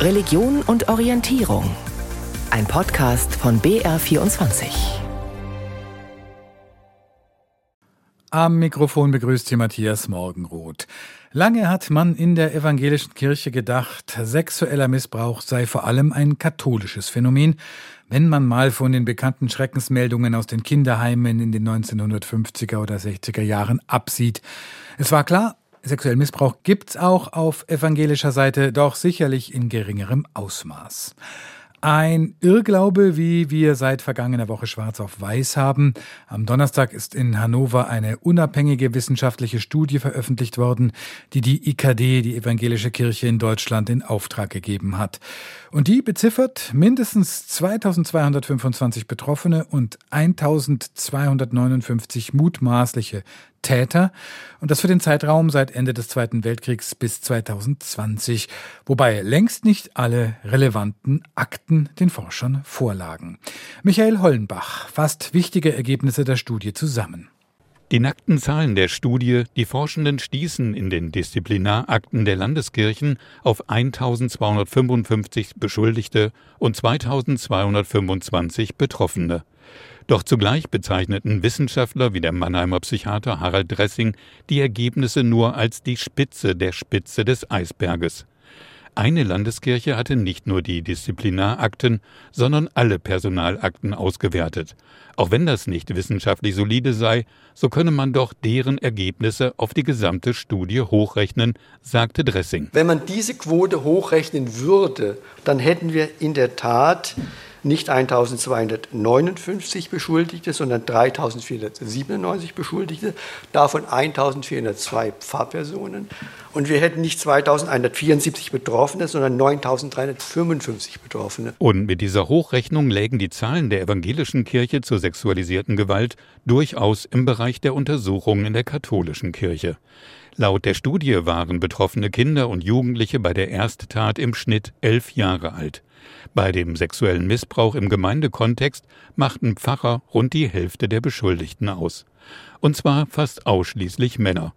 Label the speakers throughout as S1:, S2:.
S1: Religion und Orientierung. Ein Podcast von BR24.
S2: Am Mikrofon begrüßt hier Matthias Morgenroth. Lange hat man in der evangelischen Kirche gedacht, sexueller Missbrauch sei vor allem ein katholisches Phänomen, wenn man mal von den bekannten Schreckensmeldungen aus den Kinderheimen in den 1950er oder 60er Jahren absieht. Es war klar, sexuellen Missbrauch gibt's auch auf evangelischer Seite, doch sicherlich in geringerem Ausmaß. Ein Irrglaube, wie wir seit vergangener Woche schwarz auf weiß haben. Am Donnerstag ist in Hannover eine unabhängige wissenschaftliche Studie veröffentlicht worden, die die IKD, die Evangelische Kirche in Deutschland, in Auftrag gegeben hat. Und die beziffert mindestens 2225 Betroffene und 1259 mutmaßliche Täter und das für den Zeitraum seit Ende des Zweiten Weltkriegs bis 2020, wobei längst nicht alle relevanten Akten den Forschern vorlagen. Michael Hollenbach fasst wichtige Ergebnisse der Studie zusammen.
S3: Die nackten Zahlen der Studie, die Forschenden stießen in den Disziplinarakten der Landeskirchen auf 1255 Beschuldigte und 2225 Betroffene. Doch zugleich bezeichneten Wissenschaftler wie der Mannheimer Psychiater Harald Dressing die Ergebnisse nur als die Spitze der Spitze des Eisberges. Eine Landeskirche hatte nicht nur die Disziplinarakten, sondern alle Personalakten ausgewertet. Auch wenn das nicht wissenschaftlich solide sei, so könne man doch deren Ergebnisse auf die gesamte Studie hochrechnen, sagte Dressing.
S4: Wenn man diese Quote hochrechnen würde, dann hätten wir in der Tat nicht 1259 Beschuldigte, sondern 3497 Beschuldigte, davon 1402 Pfarrpersonen. Und wir hätten nicht 2174 Betroffene, sondern 9355 Betroffene.
S3: Und mit dieser Hochrechnung lägen die Zahlen der evangelischen Kirche zur sexualisierten Gewalt durchaus im Bereich der Untersuchungen in der katholischen Kirche. Laut der Studie waren betroffene Kinder und Jugendliche bei der Ersttat im Schnitt elf Jahre alt. Bei dem sexuellen Missbrauch im Gemeindekontext machten Pfarrer rund die Hälfte der Beschuldigten aus. Und zwar fast ausschließlich Männer.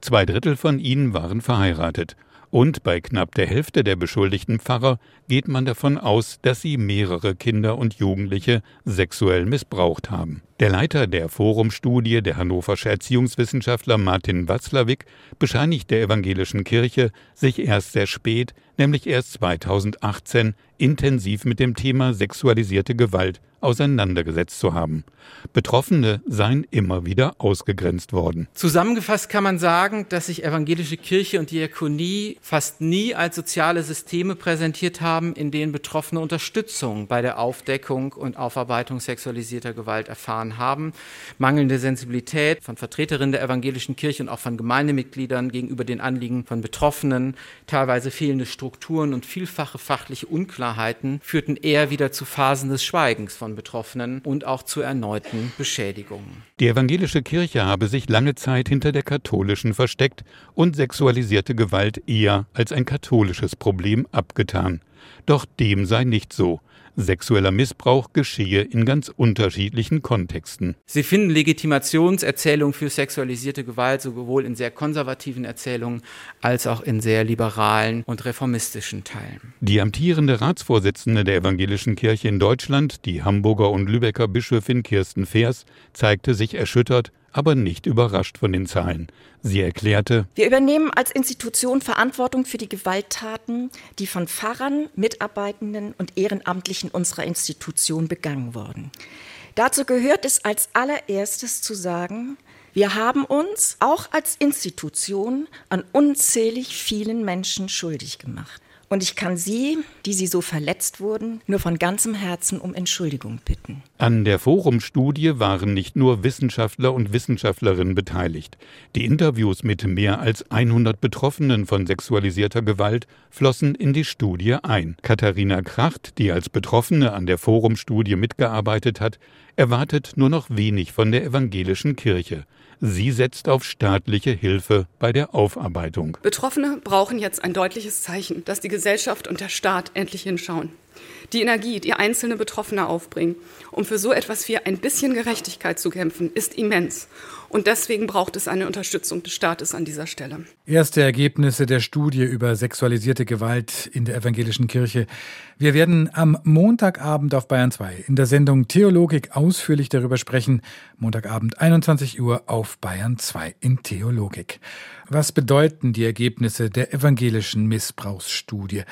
S3: Zwei Drittel von ihnen waren verheiratet. Und bei knapp der Hälfte der beschuldigten Pfarrer geht man davon aus, dass sie mehrere Kinder und Jugendliche sexuell missbraucht haben. Der Leiter der Forumstudie, der hannoversche Erziehungswissenschaftler Martin Watzlawick, bescheinigt der evangelischen Kirche, sich erst sehr spät, nämlich erst 2018, intensiv mit dem Thema sexualisierte Gewalt auseinandergesetzt zu haben. Betroffene seien immer wieder ausgegrenzt worden.
S5: Zusammengefasst kann man sagen, dass sich evangelische Kirche und Diakonie fast nie als soziale Systeme präsentiert haben, in denen Betroffene Unterstützung bei der Aufdeckung und Aufarbeitung sexualisierter Gewalt erfahren haben. Mangelnde Sensibilität von Vertreterinnen der evangelischen Kirche und auch von Gemeindemitgliedern gegenüber den Anliegen von Betroffenen, teilweise fehlende Strukturen und vielfache fachliche Unklarheiten führten eher wieder zu Phasen des Schweigens von Betroffenen und auch zu erneuten Beschädigungen.
S3: Die evangelische Kirche habe sich lange Zeit hinter der katholischen versteckt und sexualisierte Gewalt eher als ein katholisches Problem abgetan. Doch dem sei nicht so. Sexueller Missbrauch geschehe in ganz unterschiedlichen Kontexten.
S5: Sie finden Legitimationserzählungen für sexualisierte Gewalt sowohl in sehr konservativen Erzählungen als auch in sehr liberalen und reformistischen Teilen.
S3: Die amtierende Ratsvorsitzende der Evangelischen Kirche in Deutschland, die Hamburger und Lübecker Bischöfin Kirsten Feers, zeigte sich erschüttert, aber nicht überrascht von den Zahlen. Sie erklärte,
S6: wir übernehmen als Institution Verantwortung für die Gewalttaten, die von Pfarrern, Mitarbeitenden und Ehrenamtlichen unserer Institution begangen wurden. Dazu gehört es als allererstes zu sagen, wir haben uns auch als Institution an unzählig vielen Menschen schuldig gemacht. Und ich kann Sie, die Sie so verletzt wurden, nur von ganzem Herzen um Entschuldigung bitten.
S3: An der Forumstudie waren nicht nur Wissenschaftler und Wissenschaftlerinnen beteiligt. Die Interviews mit mehr als 100 Betroffenen von sexualisierter Gewalt flossen in die Studie ein. Katharina Kracht, die als Betroffene an der Forumstudie mitgearbeitet hat, erwartet nur noch wenig von der evangelischen Kirche. Sie setzt auf staatliche Hilfe bei der Aufarbeitung.
S7: Betroffene brauchen jetzt ein deutliches Zeichen, dass die Gesellschaft und der Staat endlich hinschauen. Die Energie, die einzelne Betroffene aufbringen, um für so etwas wie ein bisschen Gerechtigkeit zu kämpfen, ist immens. Und deswegen braucht es eine Unterstützung des Staates an dieser Stelle.
S2: Erste Ergebnisse der Studie über sexualisierte Gewalt in der evangelischen Kirche. Wir werden am Montagabend auf Bayern 2 in der Sendung Theologik ausführlich darüber sprechen. Montagabend 21 Uhr auf Bayern 2 in Theologik. Was bedeuten die Ergebnisse der evangelischen Missbrauchsstudie?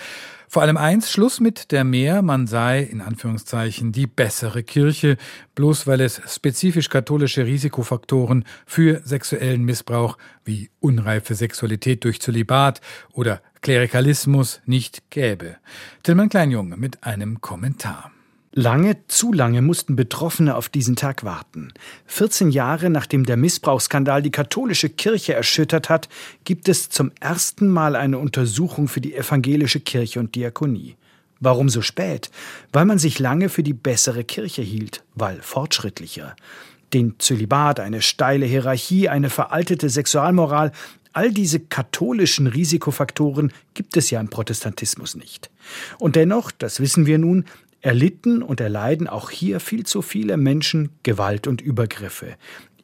S2: Vor allem eins, Schluss mit der mehr, man sei, in Anführungszeichen, die bessere Kirche, bloß weil es spezifisch katholische Risikofaktoren für sexuellen Missbrauch wie unreife Sexualität durch Zölibat oder Klerikalismus nicht gäbe. Tillmann Kleinjung mit einem Kommentar.
S8: Lange, zu lange mussten Betroffene auf diesen Tag warten. 14 Jahre nachdem der Missbrauchsskandal die katholische Kirche erschüttert hat, gibt es zum ersten Mal eine Untersuchung für die evangelische Kirche und Diakonie. Warum so spät? Weil man sich lange für die bessere Kirche hielt, weil fortschrittlicher. Den Zölibat, eine steile Hierarchie, eine veraltete Sexualmoral, all diese katholischen Risikofaktoren gibt es ja im Protestantismus nicht. Und dennoch, das wissen wir nun, erlitten und erleiden auch hier viel zu viele Menschen Gewalt und Übergriffe.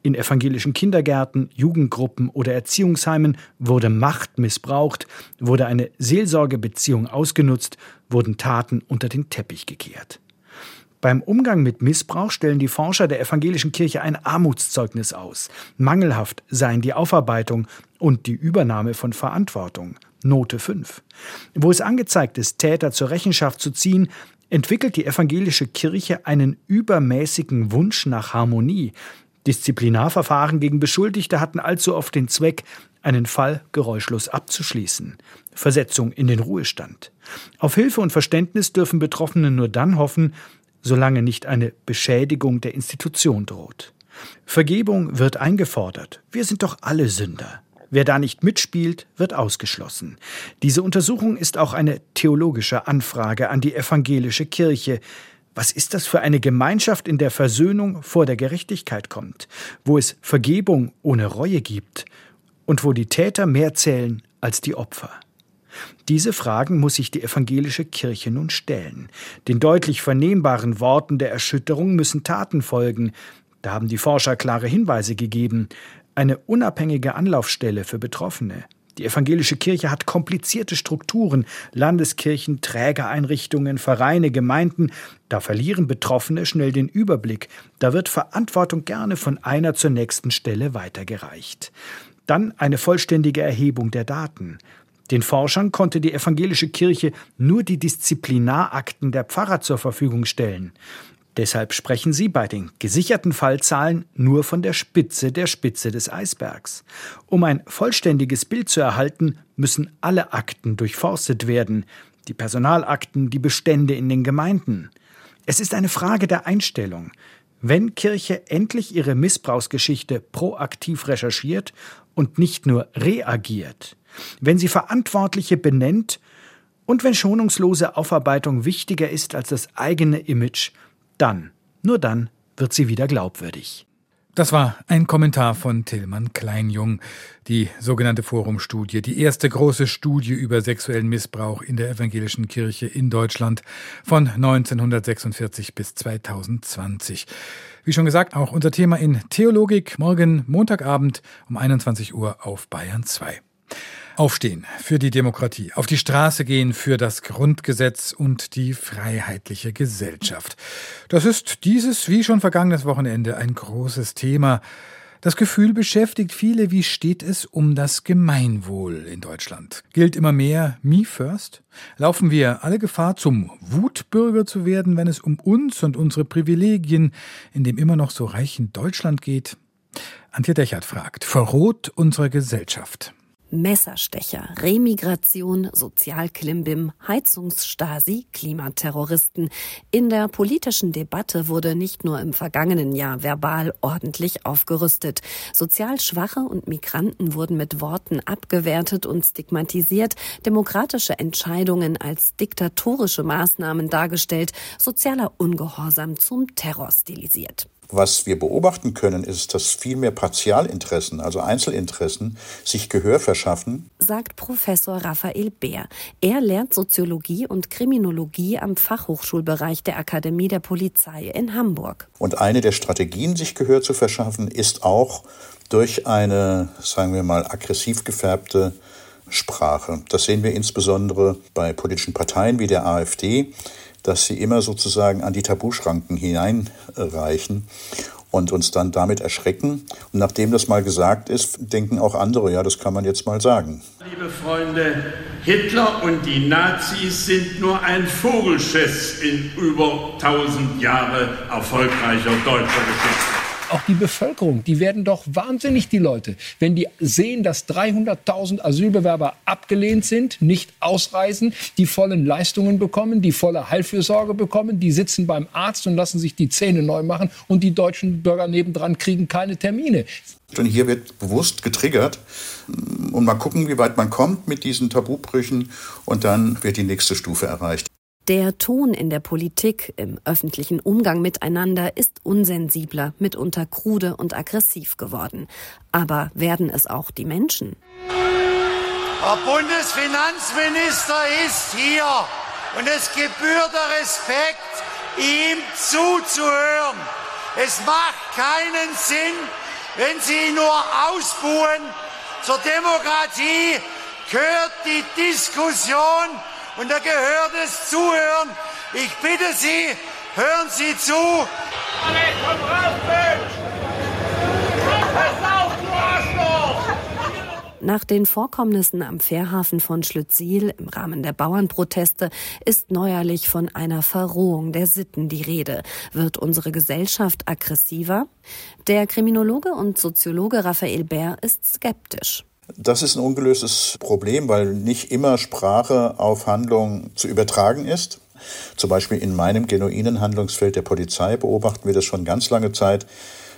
S8: In evangelischen Kindergärten, Jugendgruppen oder Erziehungsheimen wurde Macht missbraucht, wurde eine Seelsorgebeziehung ausgenutzt, wurden Taten unter den Teppich gekehrt. Beim Umgang mit Missbrauch stellen die Forscher der evangelischen Kirche ein Armutszeugnis aus. Mangelhaft seien die Aufarbeitung und die Übernahme von Verantwortung. Note 5. Wo es angezeigt ist, Täter zur Rechenschaft zu ziehen, entwickelt die evangelische Kirche einen übermäßigen Wunsch nach Harmonie. Disziplinarverfahren gegen Beschuldigte hatten allzu oft den Zweck, einen Fall geräuschlos abzuschließen. Versetzung in den Ruhestand. Auf Hilfe und Verständnis dürfen Betroffene nur dann hoffen, solange nicht eine Beschädigung der Institution droht. Vergebung wird eingefordert. Wir sind doch alle Sünder. Wer da nicht mitspielt, wird ausgeschlossen. Diese Untersuchung ist auch eine theologische Anfrage an die evangelische Kirche. Was ist das für eine Gemeinschaft, in der Versöhnung vor der Gerechtigkeit kommt, wo es Vergebung ohne Reue gibt und wo die Täter mehr zählen als die Opfer? Diese Fragen muss sich die evangelische Kirche nun stellen. Den deutlich vernehmbaren Worten der Erschütterung müssen Taten folgen. Da haben die Forscher klare Hinweise gegeben eine unabhängige Anlaufstelle für Betroffene. Die evangelische Kirche hat komplizierte Strukturen, Landeskirchen, Trägereinrichtungen, Vereine, Gemeinden. Da verlieren Betroffene schnell den Überblick. Da wird Verantwortung gerne von einer zur nächsten Stelle weitergereicht. Dann eine vollständige Erhebung der Daten. Den Forschern konnte die evangelische Kirche nur die Disziplinarakten der Pfarrer zur Verfügung stellen. Deshalb sprechen sie bei den gesicherten Fallzahlen nur von der Spitze der Spitze des Eisbergs. Um ein vollständiges Bild zu erhalten, müssen alle Akten durchforstet werden, die Personalakten, die Bestände in den Gemeinden. Es ist eine Frage der Einstellung. Wenn Kirche endlich ihre Missbrauchsgeschichte proaktiv recherchiert und nicht nur reagiert, wenn sie Verantwortliche benennt und wenn schonungslose Aufarbeitung wichtiger ist als das eigene Image, dann, nur dann wird sie wieder glaubwürdig.
S2: Das war ein Kommentar von Tillmann Kleinjung. Die sogenannte Forumstudie, die erste große Studie über sexuellen Missbrauch in der evangelischen Kirche in Deutschland von 1946 bis 2020. Wie schon gesagt, auch unser Thema in Theologik morgen Montagabend um 21 Uhr auf Bayern 2. Aufstehen für die Demokratie, auf die Straße gehen für das Grundgesetz und die freiheitliche Gesellschaft. Das ist dieses, wie schon vergangenes Wochenende, ein großes Thema. Das Gefühl beschäftigt viele, wie steht es um das Gemeinwohl in Deutschland? Gilt immer mehr Me First? Laufen wir alle Gefahr, zum Wutbürger zu werden, wenn es um uns und unsere Privilegien in dem immer noch so reichen Deutschland geht? Antje Dechert fragt, verroht unsere Gesellschaft?
S9: Messerstecher, Remigration, Sozialklimbim, Heizungsstasi, Klimaterroristen. In der politischen Debatte wurde nicht nur im vergangenen Jahr verbal ordentlich aufgerüstet. Sozial Schwache und Migranten wurden mit Worten abgewertet und stigmatisiert, demokratische Entscheidungen als diktatorische Maßnahmen dargestellt, sozialer Ungehorsam zum Terror stilisiert.
S10: Was wir beobachten können, ist, dass viel mehr Partialinteressen, also Einzelinteressen, sich Gehör verschaffen.
S9: Sagt Professor Raphael Bär. Er lehrt Soziologie und Kriminologie am Fachhochschulbereich der Akademie der Polizei in Hamburg.
S10: Und eine der Strategien, sich Gehör zu verschaffen, ist auch durch eine, sagen wir mal, aggressiv gefärbte Sprache. Das sehen wir insbesondere bei politischen Parteien wie der AfD, dass sie immer sozusagen an die Tabuschranken hineinreichen und uns dann damit erschrecken. Und nachdem das mal gesagt ist, denken auch andere, ja, das kann man jetzt mal sagen.
S11: Liebe Freunde, Hitler und die Nazis sind nur ein Vogelschiss in über 1000 Jahre erfolgreicher deutscher Geschichte
S12: auch die Bevölkerung, die werden doch wahnsinnig, die Leute, wenn die sehen, dass 300.000 Asylbewerber abgelehnt sind, nicht ausreisen, die vollen Leistungen bekommen, die volle Heilfürsorge bekommen, die sitzen beim Arzt und lassen sich die Zähne neu machen und die deutschen Bürger nebendran kriegen keine Termine.
S10: Und hier wird bewusst getriggert und mal gucken, wie weit man kommt mit diesen Tabubrüchen und dann wird die nächste Stufe erreicht.
S9: Der Ton in der Politik, im öffentlichen Umgang miteinander ist unsensibler, mitunter krude und aggressiv geworden. Aber werden es auch die Menschen?
S13: Der Bundesfinanzminister ist hier und es gebührt der Respekt, ihm zuzuhören. Es macht keinen Sinn, wenn Sie ihn nur ausbuhen. Zur Demokratie gehört die Diskussion und da gehört es Zuhören. Ich bitte Sie, hören Sie zu.
S9: Nach den Vorkommnissen am Fährhafen von Schlüttsiel im Rahmen der Bauernproteste ist neuerlich von einer Verrohung der Sitten die Rede. Wird unsere Gesellschaft aggressiver? Der Kriminologe und Soziologe Raphael Bär ist skeptisch.
S10: Das ist ein ungelöstes Problem, weil nicht immer Sprache auf Handlung zu übertragen ist. Zum Beispiel in meinem genuinen Handlungsfeld der Polizei beobachten wir das schon ganz lange Zeit,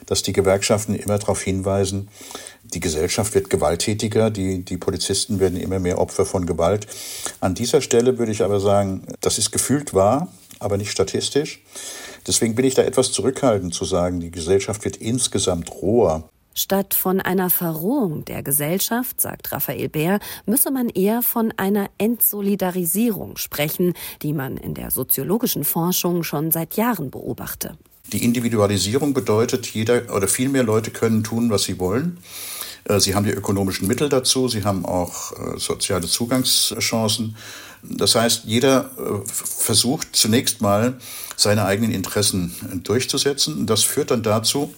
S10: dass die Gewerkschaften immer darauf hinweisen, die Gesellschaft wird gewalttätiger, die, die Polizisten werden immer mehr Opfer von Gewalt. An dieser Stelle würde ich aber sagen, das ist gefühlt wahr, aber nicht statistisch. Deswegen bin ich da etwas zurückhaltend zu sagen, die Gesellschaft wird insgesamt roher.
S9: Statt von einer Verrohung der Gesellschaft, sagt Raphael Bär, müsse man eher von einer Entsolidarisierung sprechen, die man in der soziologischen Forschung schon seit Jahren beobachte.
S10: Die Individualisierung bedeutet, jeder oder viel mehr Leute können tun, was sie wollen. Äh, sie haben die ökonomischen Mittel dazu, sie haben auch äh, soziale Zugangschancen. Das heißt, jeder äh, versucht zunächst mal seine eigenen Interessen durchzusetzen. Das führt dann dazu,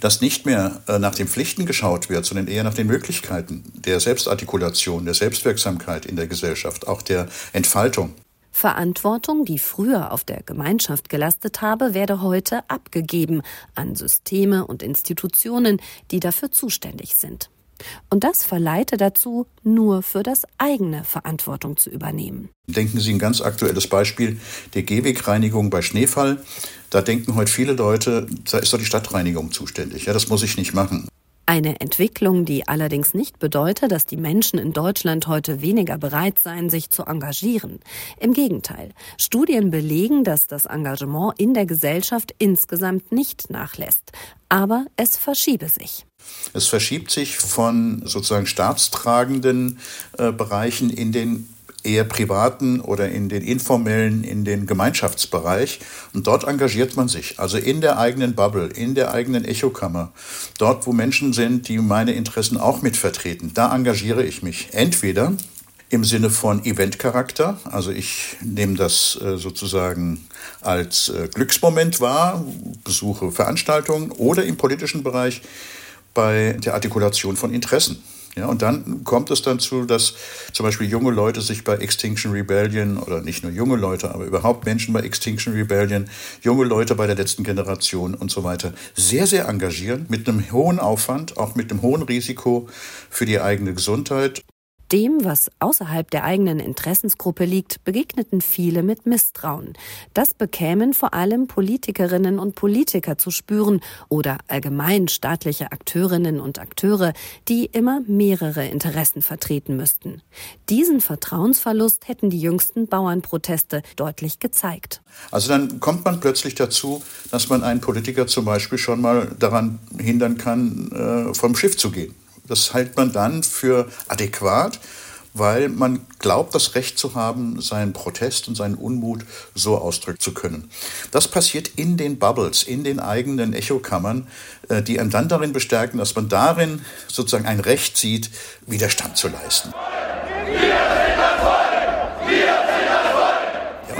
S10: dass nicht mehr nach den Pflichten geschaut wird, sondern eher nach den Möglichkeiten der Selbstartikulation, der Selbstwirksamkeit in der Gesellschaft, auch der Entfaltung.
S9: Verantwortung, die früher auf der Gemeinschaft gelastet habe, werde heute abgegeben an Systeme und Institutionen, die dafür zuständig sind. Und das verleite dazu, nur für das eigene Verantwortung zu übernehmen.
S10: Denken Sie ein ganz aktuelles Beispiel der Gehwegreinigung bei Schneefall. Da denken heute viele Leute, da ist doch die Stadtreinigung zuständig. Ja, das muss ich nicht machen.
S9: Eine Entwicklung, die allerdings nicht bedeutet, dass die Menschen in Deutschland heute weniger bereit seien, sich zu engagieren. Im Gegenteil. Studien belegen, dass das Engagement in der Gesellschaft insgesamt nicht nachlässt. Aber es verschiebe sich.
S10: Es verschiebt sich von sozusagen staatstragenden äh, Bereichen in den eher privaten oder in den informellen, in den Gemeinschaftsbereich. Und dort engagiert man sich, also in der eigenen Bubble, in der eigenen Echokammer, dort, wo Menschen sind, die meine Interessen auch mitvertreten. Da engagiere ich mich. Entweder im Sinne von Eventcharakter, also ich nehme das äh, sozusagen als äh, Glücksmoment wahr, besuche Veranstaltungen oder im politischen Bereich bei der Artikulation von Interessen. Ja, und dann kommt es dazu, dass zum Beispiel junge Leute sich bei Extinction Rebellion oder nicht nur junge Leute, aber überhaupt Menschen bei Extinction Rebellion, junge Leute bei der letzten Generation und so weiter sehr, sehr engagieren, mit einem hohen Aufwand, auch mit einem hohen Risiko für die eigene Gesundheit.
S9: Dem, was außerhalb der eigenen Interessensgruppe liegt, begegneten viele mit Misstrauen. Das bekämen vor allem Politikerinnen und Politiker zu spüren oder allgemein staatliche Akteurinnen und Akteure, die immer mehrere Interessen vertreten müssten. Diesen Vertrauensverlust hätten die jüngsten Bauernproteste deutlich gezeigt.
S10: Also dann kommt man plötzlich dazu, dass man einen Politiker zum Beispiel schon mal daran hindern kann, äh, vom Schiff zu gehen. Das hält man dann für adäquat, weil man glaubt, das Recht zu haben, seinen Protest und seinen Unmut so ausdrücken zu können. Das passiert in den Bubbles, in den eigenen Echokammern, äh, die einen dann darin bestärken, dass man darin sozusagen ein Recht sieht, Widerstand zu leisten.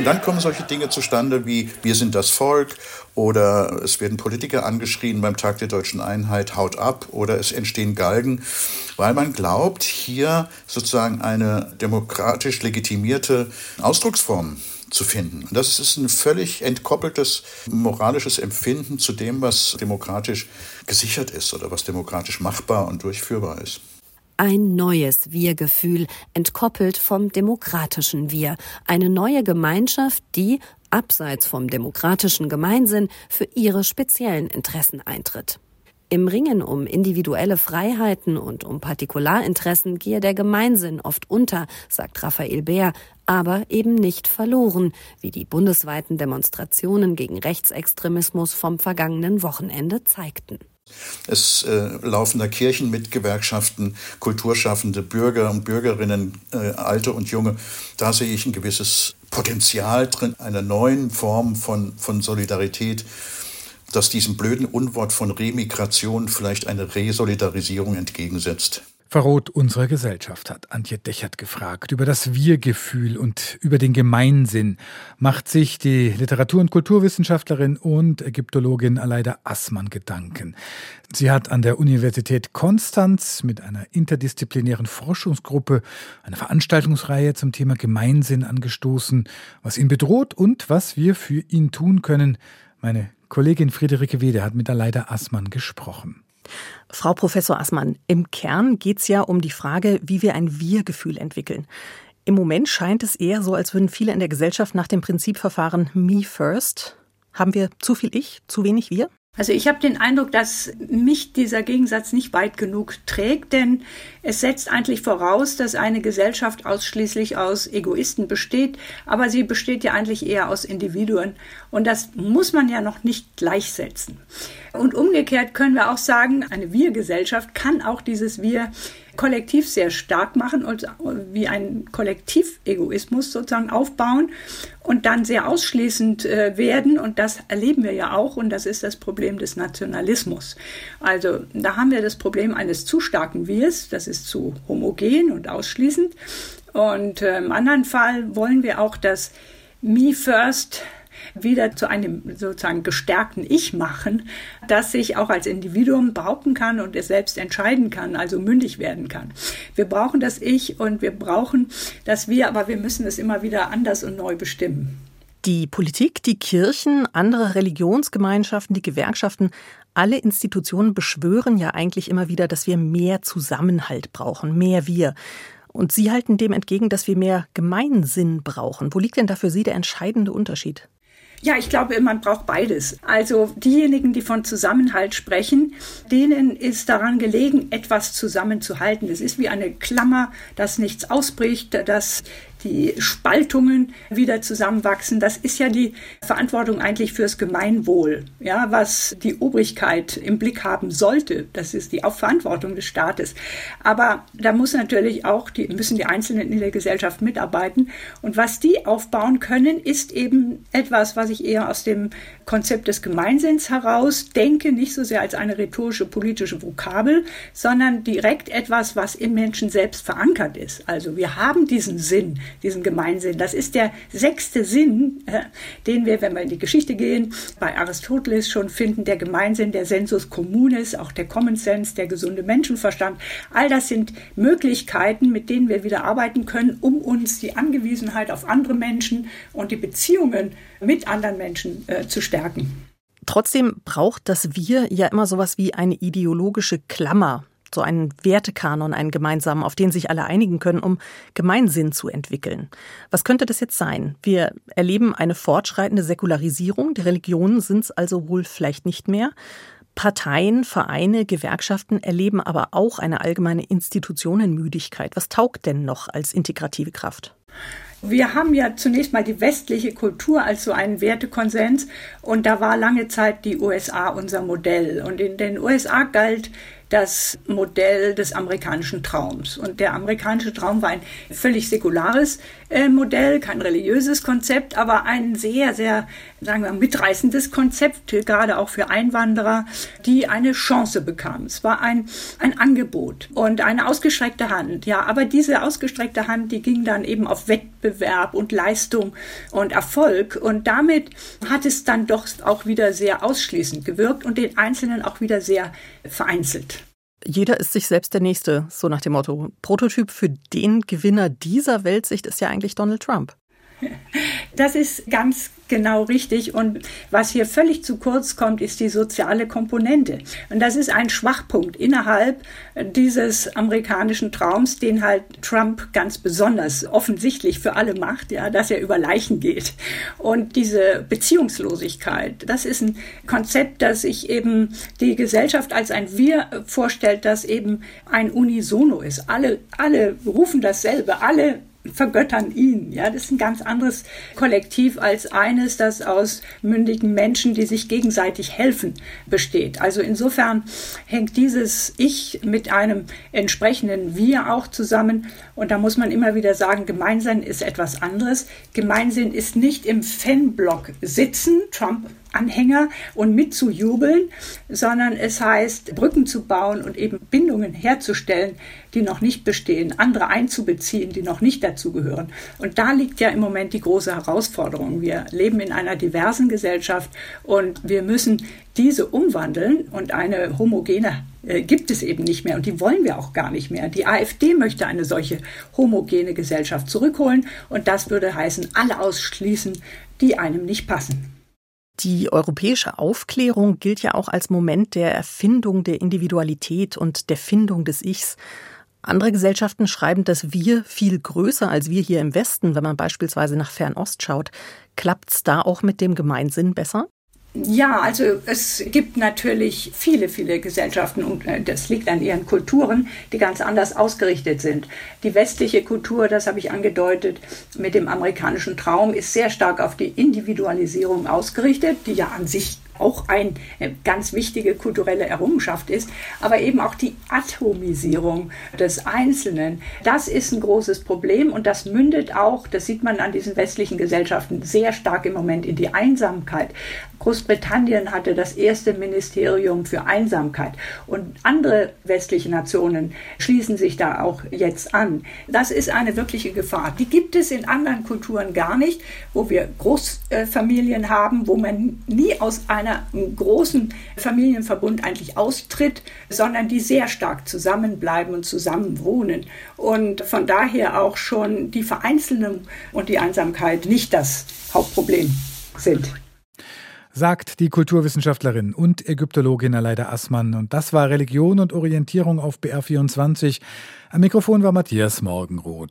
S10: Und dann kommen solche Dinge zustande wie wir sind das Volk oder es werden Politiker angeschrien beim Tag der deutschen Einheit, haut ab oder es entstehen Galgen, weil man glaubt, hier sozusagen eine demokratisch legitimierte Ausdrucksform zu finden. Und das ist ein völlig entkoppeltes moralisches Empfinden zu dem, was demokratisch gesichert ist oder was demokratisch machbar und durchführbar ist
S9: ein neues Wir-Gefühl, entkoppelt vom demokratischen Wir, eine neue Gemeinschaft, die, abseits vom demokratischen Gemeinsinn, für ihre speziellen Interessen eintritt. Im Ringen um individuelle Freiheiten und um Partikularinteressen gehe der Gemeinsinn oft unter, sagt Raphael Bär, aber eben nicht verloren, wie die bundesweiten Demonstrationen gegen Rechtsextremismus vom vergangenen Wochenende zeigten.
S10: Es äh, laufen da Kirchen mit Gewerkschaften, Kulturschaffende, Bürger und Bürgerinnen, äh, alte und junge. Da sehe ich ein gewisses Potenzial drin, einer neuen Form von, von Solidarität, das diesem blöden Unwort von Remigration vielleicht eine Resolidarisierung entgegensetzt
S2: verroht unserer Gesellschaft, hat Antje Dechert gefragt. Über das Wir-Gefühl und über den Gemeinsinn macht sich die Literatur- und Kulturwissenschaftlerin und Ägyptologin Aleida Assmann Gedanken. Sie hat an der Universität Konstanz mit einer interdisziplinären Forschungsgruppe eine Veranstaltungsreihe zum Thema Gemeinsinn angestoßen, was ihn bedroht und was wir für ihn tun können. Meine Kollegin Friederike Wede hat mit Aleida Assmann gesprochen.
S14: Frau Professor Assmann, im Kern geht es ja um die Frage, wie wir ein Wir-Gefühl entwickeln. Im Moment scheint es eher so, als würden viele in der Gesellschaft nach dem Prinzip verfahren Me First. Haben wir zu viel Ich, zu wenig Wir?
S15: Also ich habe den Eindruck, dass mich dieser Gegensatz nicht weit genug trägt, denn es setzt eigentlich voraus, dass eine Gesellschaft ausschließlich aus Egoisten besteht, aber sie besteht ja eigentlich eher aus Individuen und das muss man ja noch nicht gleichsetzen. Und umgekehrt können wir auch sagen, eine Wir-Gesellschaft kann auch dieses Wir kollektiv sehr stark machen und wie ein Kollektivegoismus sozusagen aufbauen und dann sehr ausschließend äh, werden. Und das erleben wir ja auch. Und das ist das Problem des Nationalismus. Also da haben wir das Problem eines zu starken Wirs. Das ist zu homogen und ausschließend. Und äh, im anderen Fall wollen wir auch das Me First wieder zu einem sozusagen gestärkten Ich machen, das sich auch als Individuum behaupten kann und es selbst entscheiden kann, also mündig werden kann. Wir brauchen das Ich und wir brauchen das Wir, aber wir müssen es immer wieder anders und neu bestimmen.
S14: Die Politik, die Kirchen, andere Religionsgemeinschaften, die Gewerkschaften, alle Institutionen beschwören ja eigentlich immer wieder, dass wir mehr Zusammenhalt brauchen, mehr wir. Und Sie halten dem entgegen, dass wir mehr Gemeinsinn brauchen. Wo liegt denn da für Sie der entscheidende Unterschied?
S15: Ja, ich glaube, man braucht beides. Also diejenigen, die von Zusammenhalt sprechen, denen ist daran gelegen, etwas zusammenzuhalten. Es ist wie eine Klammer, dass nichts ausbricht, dass die Spaltungen wieder zusammenwachsen. Das ist ja die Verantwortung eigentlich fürs Gemeinwohl, ja, was die Obrigkeit im Blick haben sollte. Das ist die Verantwortung des Staates. Aber da muss natürlich auch die, müssen die Einzelnen in der Gesellschaft mitarbeiten. Und was die aufbauen können, ist eben etwas, was ich eher aus dem Konzept des Gemeinsinns heraus denke, nicht so sehr als eine rhetorische politische Vokabel, sondern direkt etwas, was im Menschen selbst verankert ist. Also wir haben diesen Sinn, diesen Gemeinsinn. Das ist der sechste Sinn, äh, den wir, wenn wir in die Geschichte gehen, bei Aristoteles schon finden, der Gemeinsinn, der Sensus communis, auch der Common Sense, der gesunde Menschenverstand. All das sind Möglichkeiten, mit denen wir wieder arbeiten können, um uns die Angewiesenheit auf andere Menschen und die Beziehungen mit anderen Menschen äh, zu stärken.
S14: Trotzdem braucht das Wir ja immer sowas wie eine ideologische Klammer so einen Wertekanon, einen gemeinsamen, auf den sich alle einigen können, um Gemeinsinn zu entwickeln. Was könnte das jetzt sein? Wir erleben eine fortschreitende Säkularisierung, die Religionen sind es also wohl vielleicht nicht mehr. Parteien, Vereine, Gewerkschaften erleben aber auch eine allgemeine Institutionenmüdigkeit. Was taugt denn noch als integrative Kraft?
S15: Wir haben ja zunächst mal die westliche Kultur als so einen Wertekonsens und da war lange Zeit die USA unser Modell. Und in den USA galt das Modell des amerikanischen Traums. Und der amerikanische Traum war ein völlig säkulares Modell, kein religiöses Konzept, aber ein sehr, sehr, sagen wir, mitreißendes Konzept, gerade auch für Einwanderer, die eine Chance bekamen. Es war ein, ein Angebot und eine ausgestreckte Hand. Ja, aber diese ausgestreckte Hand, die ging dann eben auf Wettbewerb und Leistung und Erfolg. Und damit hat es dann doch auch wieder sehr ausschließend gewirkt und den Einzelnen auch wieder sehr vereinzelt.
S14: Jeder ist sich selbst der Nächste, so nach dem Motto. Prototyp für den Gewinner dieser Weltsicht ist ja eigentlich Donald Trump.
S15: Das ist ganz genau richtig. Und was hier völlig zu kurz kommt, ist die soziale Komponente. Und das ist ein Schwachpunkt innerhalb dieses amerikanischen Traums, den halt Trump ganz besonders offensichtlich für alle macht, ja, dass er über Leichen geht. Und diese Beziehungslosigkeit, das ist ein Konzept, das sich eben die Gesellschaft als ein Wir vorstellt, das eben ein Unisono ist. Alle, alle rufen dasselbe, alle vergöttern ihn. Ja, das ist ein ganz anderes Kollektiv als eines, das aus mündigen Menschen, die sich gegenseitig helfen, besteht. Also insofern hängt dieses Ich mit einem entsprechenden Wir auch zusammen. Und da muss man immer wieder sagen, Gemeinsinn ist etwas anderes. Gemeinsinn ist nicht im Fanblock sitzen, Trump Anhänger und mitzujubeln, sondern es heißt, Brücken zu bauen und eben Bindungen herzustellen, die noch nicht bestehen, andere einzubeziehen, die noch nicht dazugehören. Und da liegt ja im Moment die große Herausforderung. Wir leben in einer diversen Gesellschaft und wir müssen diese umwandeln und eine homogene äh, gibt es eben nicht mehr und die wollen wir auch gar nicht mehr. Die AfD möchte eine solche homogene Gesellschaft zurückholen und das würde heißen, alle ausschließen, die einem nicht passen.
S14: Die europäische Aufklärung gilt ja auch als Moment der Erfindung der Individualität und der Findung des Ichs. Andere Gesellschaften schreiben das Wir viel größer als wir hier im Westen, wenn man beispielsweise nach Fernost schaut. Klappt's da auch mit dem Gemeinsinn besser?
S15: Ja, also es gibt natürlich viele, viele Gesellschaften und äh, das liegt an ihren Kulturen, die ganz anders ausgerichtet sind. Die westliche Kultur, das habe ich angedeutet, mit dem amerikanischen Traum ist sehr stark auf die Individualisierung ausgerichtet, die ja an sich auch eine äh, ganz wichtige kulturelle Errungenschaft ist, aber eben auch die Atomisierung des Einzelnen. Das ist ein großes Problem und das mündet auch, das sieht man an diesen westlichen Gesellschaften sehr stark im Moment in die Einsamkeit. Großbritannien hatte das erste Ministerium für Einsamkeit und andere westliche Nationen schließen sich da auch jetzt an. Das ist eine wirkliche Gefahr. Die gibt es in anderen Kulturen gar nicht, wo wir Großfamilien haben, wo man nie aus einer großen Familienverbund eigentlich austritt, sondern die sehr stark zusammenbleiben und zusammenwohnen und von daher auch schon die Vereinzelung und die Einsamkeit nicht das Hauptproblem sind
S2: sagt die Kulturwissenschaftlerin und Ägyptologin Aleida Assmann. Und das war Religion und Orientierung auf BR24. Am Mikrofon war Matthias Morgenroth.